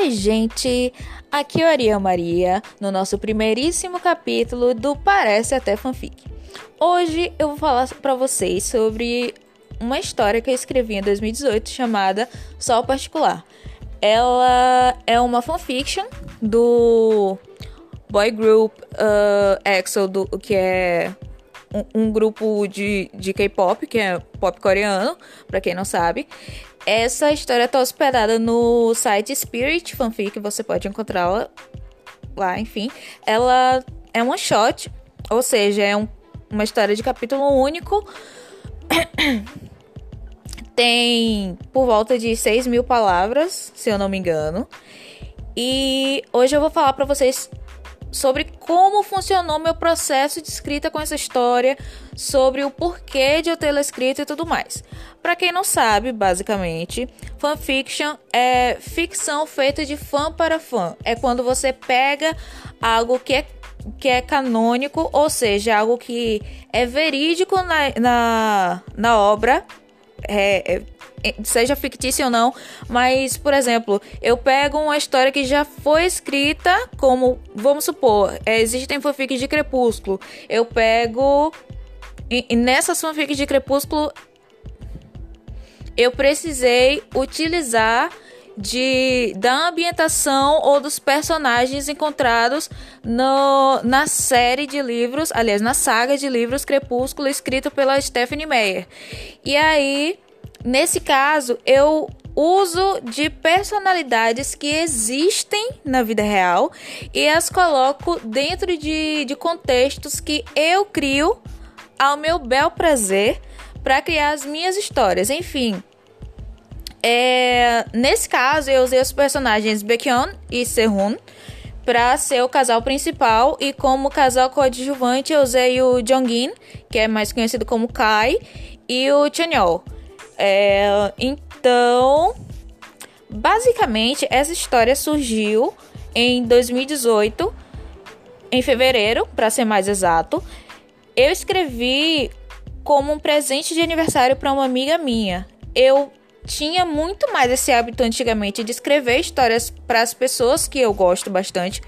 Oi, gente! Aqui é a Ariel Maria, no nosso primeiríssimo capítulo do Parece Até Fanfic. Hoje eu vou falar para vocês sobre uma história que eu escrevi em 2018 chamada Sol Particular. Ela é uma fanfiction do boy group uh, EXO, do, que é um, um grupo de, de K-pop, que é pop coreano, para quem não sabe. Essa história está hospedada no site Spirit Fanfic, você pode encontrá-la lá, enfim. Ela é one shot, ou seja, é um, uma história de capítulo único. Tem por volta de 6 mil palavras, se eu não me engano. E hoje eu vou falar para vocês sobre como funcionou meu processo de escrita com essa história, sobre o porquê de eu tê-la escrito e tudo mais. Para quem não sabe, basicamente, fanfiction é ficção feita de fã para fã. É quando você pega algo que é que é canônico, ou seja, algo que é verídico na, na, na obra, é, é seja fictício ou não, mas, por exemplo, eu pego uma história que já foi escrita, como, vamos supor, é, existem fanfics de Crepúsculo, eu pego. E, nessas fanfics de Crepúsculo, eu precisei utilizar de da ambientação ou dos personagens encontrados no, na série de livros, aliás, na saga de livros Crepúsculo escrito pela Stephanie Meyer. E aí Nesse caso, eu uso de personalidades que existem na vida real e as coloco dentro de, de contextos que eu crio ao meu bel prazer para criar as minhas histórias. Enfim, é, nesse caso, eu usei os personagens Baekhyun e Sehun para ser o casal principal e como casal coadjuvante eu usei o Jongin, que é mais conhecido como Kai, e o Chanyeol. É, então, basicamente, essa história surgiu em 2018, em fevereiro, para ser mais exato. Eu escrevi como um presente de aniversário para uma amiga minha. Eu tinha muito mais esse hábito antigamente de escrever histórias para as pessoas que eu gosto bastante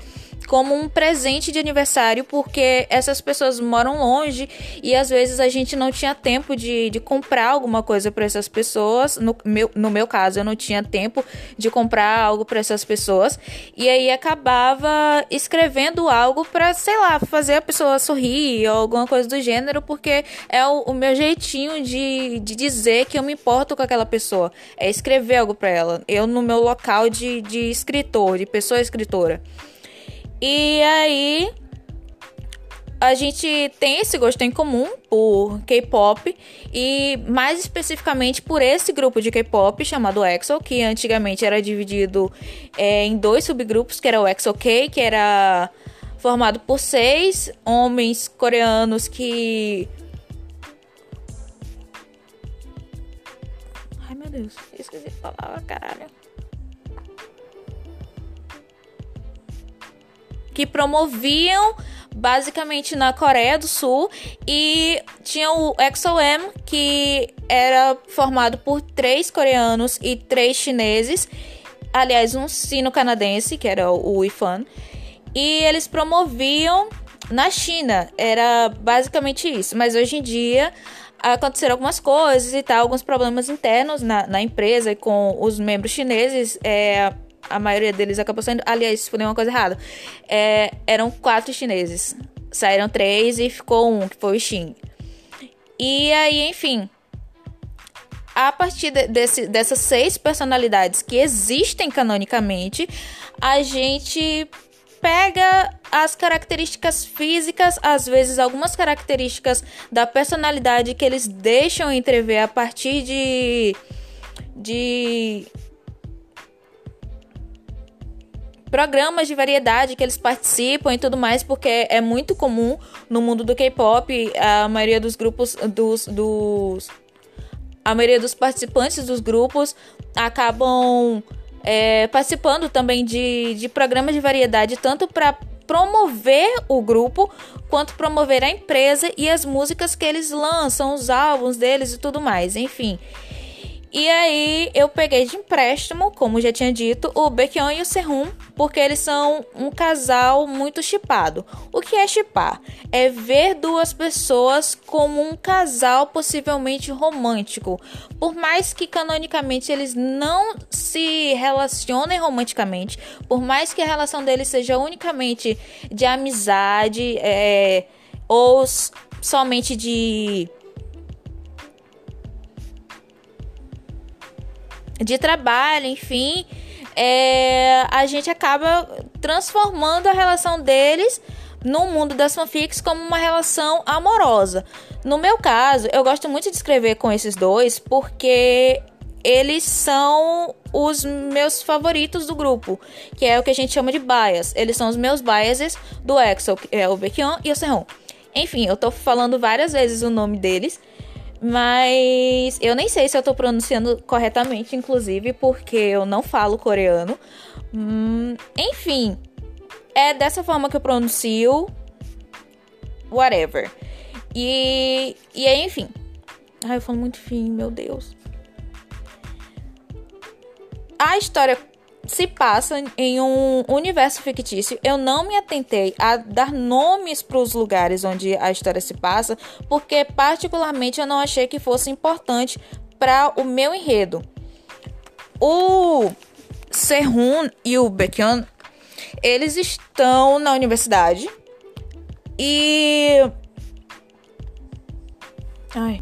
como um presente de aniversário, porque essas pessoas moram longe e às vezes a gente não tinha tempo de, de comprar alguma coisa para essas pessoas. No meu, no meu caso, eu não tinha tempo de comprar algo para essas pessoas. E aí acabava escrevendo algo para, sei lá, fazer a pessoa sorrir ou alguma coisa do gênero, porque é o, o meu jeitinho de, de dizer que eu me importo com aquela pessoa. É escrever algo para ela. Eu, no meu local de, de escritor, de pessoa escritora. E aí a gente tem esse gosto em comum por K-pop e mais especificamente por esse grupo de K-pop chamado EXO, que antigamente era dividido é, em dois subgrupos, que era o EXO-K, que era formado por seis homens coreanos que Ai meu Deus, esqueci de falar, caralho. Que promoviam basicamente na Coreia do Sul. E tinha o EXO-M que era formado por três coreanos e três chineses, aliás um sino-canadense que era o IFAN e eles promoviam na China. Era basicamente isso, mas hoje em dia aconteceram algumas coisas e tal, alguns problemas internos na, na empresa e com os membros chineses. É, a maioria deles acabou saindo. Aliás, falei uma coisa errada. É, eram quatro chineses. Saíram três e ficou um, que foi o Xing. E aí, enfim. A partir de, desse, dessas seis personalidades que existem canonicamente, a gente pega as características físicas, às vezes algumas características da personalidade que eles deixam entrever a partir de, de programas de variedade que eles participam e tudo mais, porque é muito comum no mundo do K-pop a maioria dos grupos dos, dos a maioria dos participantes dos grupos acabam é, participando também de, de programas de variedade, tanto para promover o grupo quanto promover a empresa e as músicas que eles lançam, os álbuns deles e tudo mais, enfim. E aí eu peguei de empréstimo, como já tinha dito, o Baekhyun e o Sehun, porque eles são um casal muito chipado. O que é chipar? É ver duas pessoas como um casal possivelmente romântico. Por mais que canonicamente eles não se relacionem romanticamente, por mais que a relação deles seja unicamente de amizade, é, ou somente de de trabalho, enfim, é, a gente acaba transformando a relação deles no mundo das fanfics como uma relação amorosa. No meu caso, eu gosto muito de escrever com esses dois porque eles são os meus favoritos do grupo, que é o que a gente chama de bias. Eles são os meus biases do Excel, que é o Baekhyun e o Sehun. Enfim, eu tô falando várias vezes o nome deles, mas eu nem sei se eu tô pronunciando corretamente, inclusive, porque eu não falo coreano. Hum, enfim, é dessa forma que eu pronuncio. Whatever. E, e aí, enfim. Ai, eu falo muito fim, meu Deus. A história se passa em um universo fictício. Eu não me atentei a dar nomes para os lugares onde a história se passa, porque particularmente eu não achei que fosse importante para o meu enredo. O Sehun e o Baekhyun, eles estão na universidade e Ai.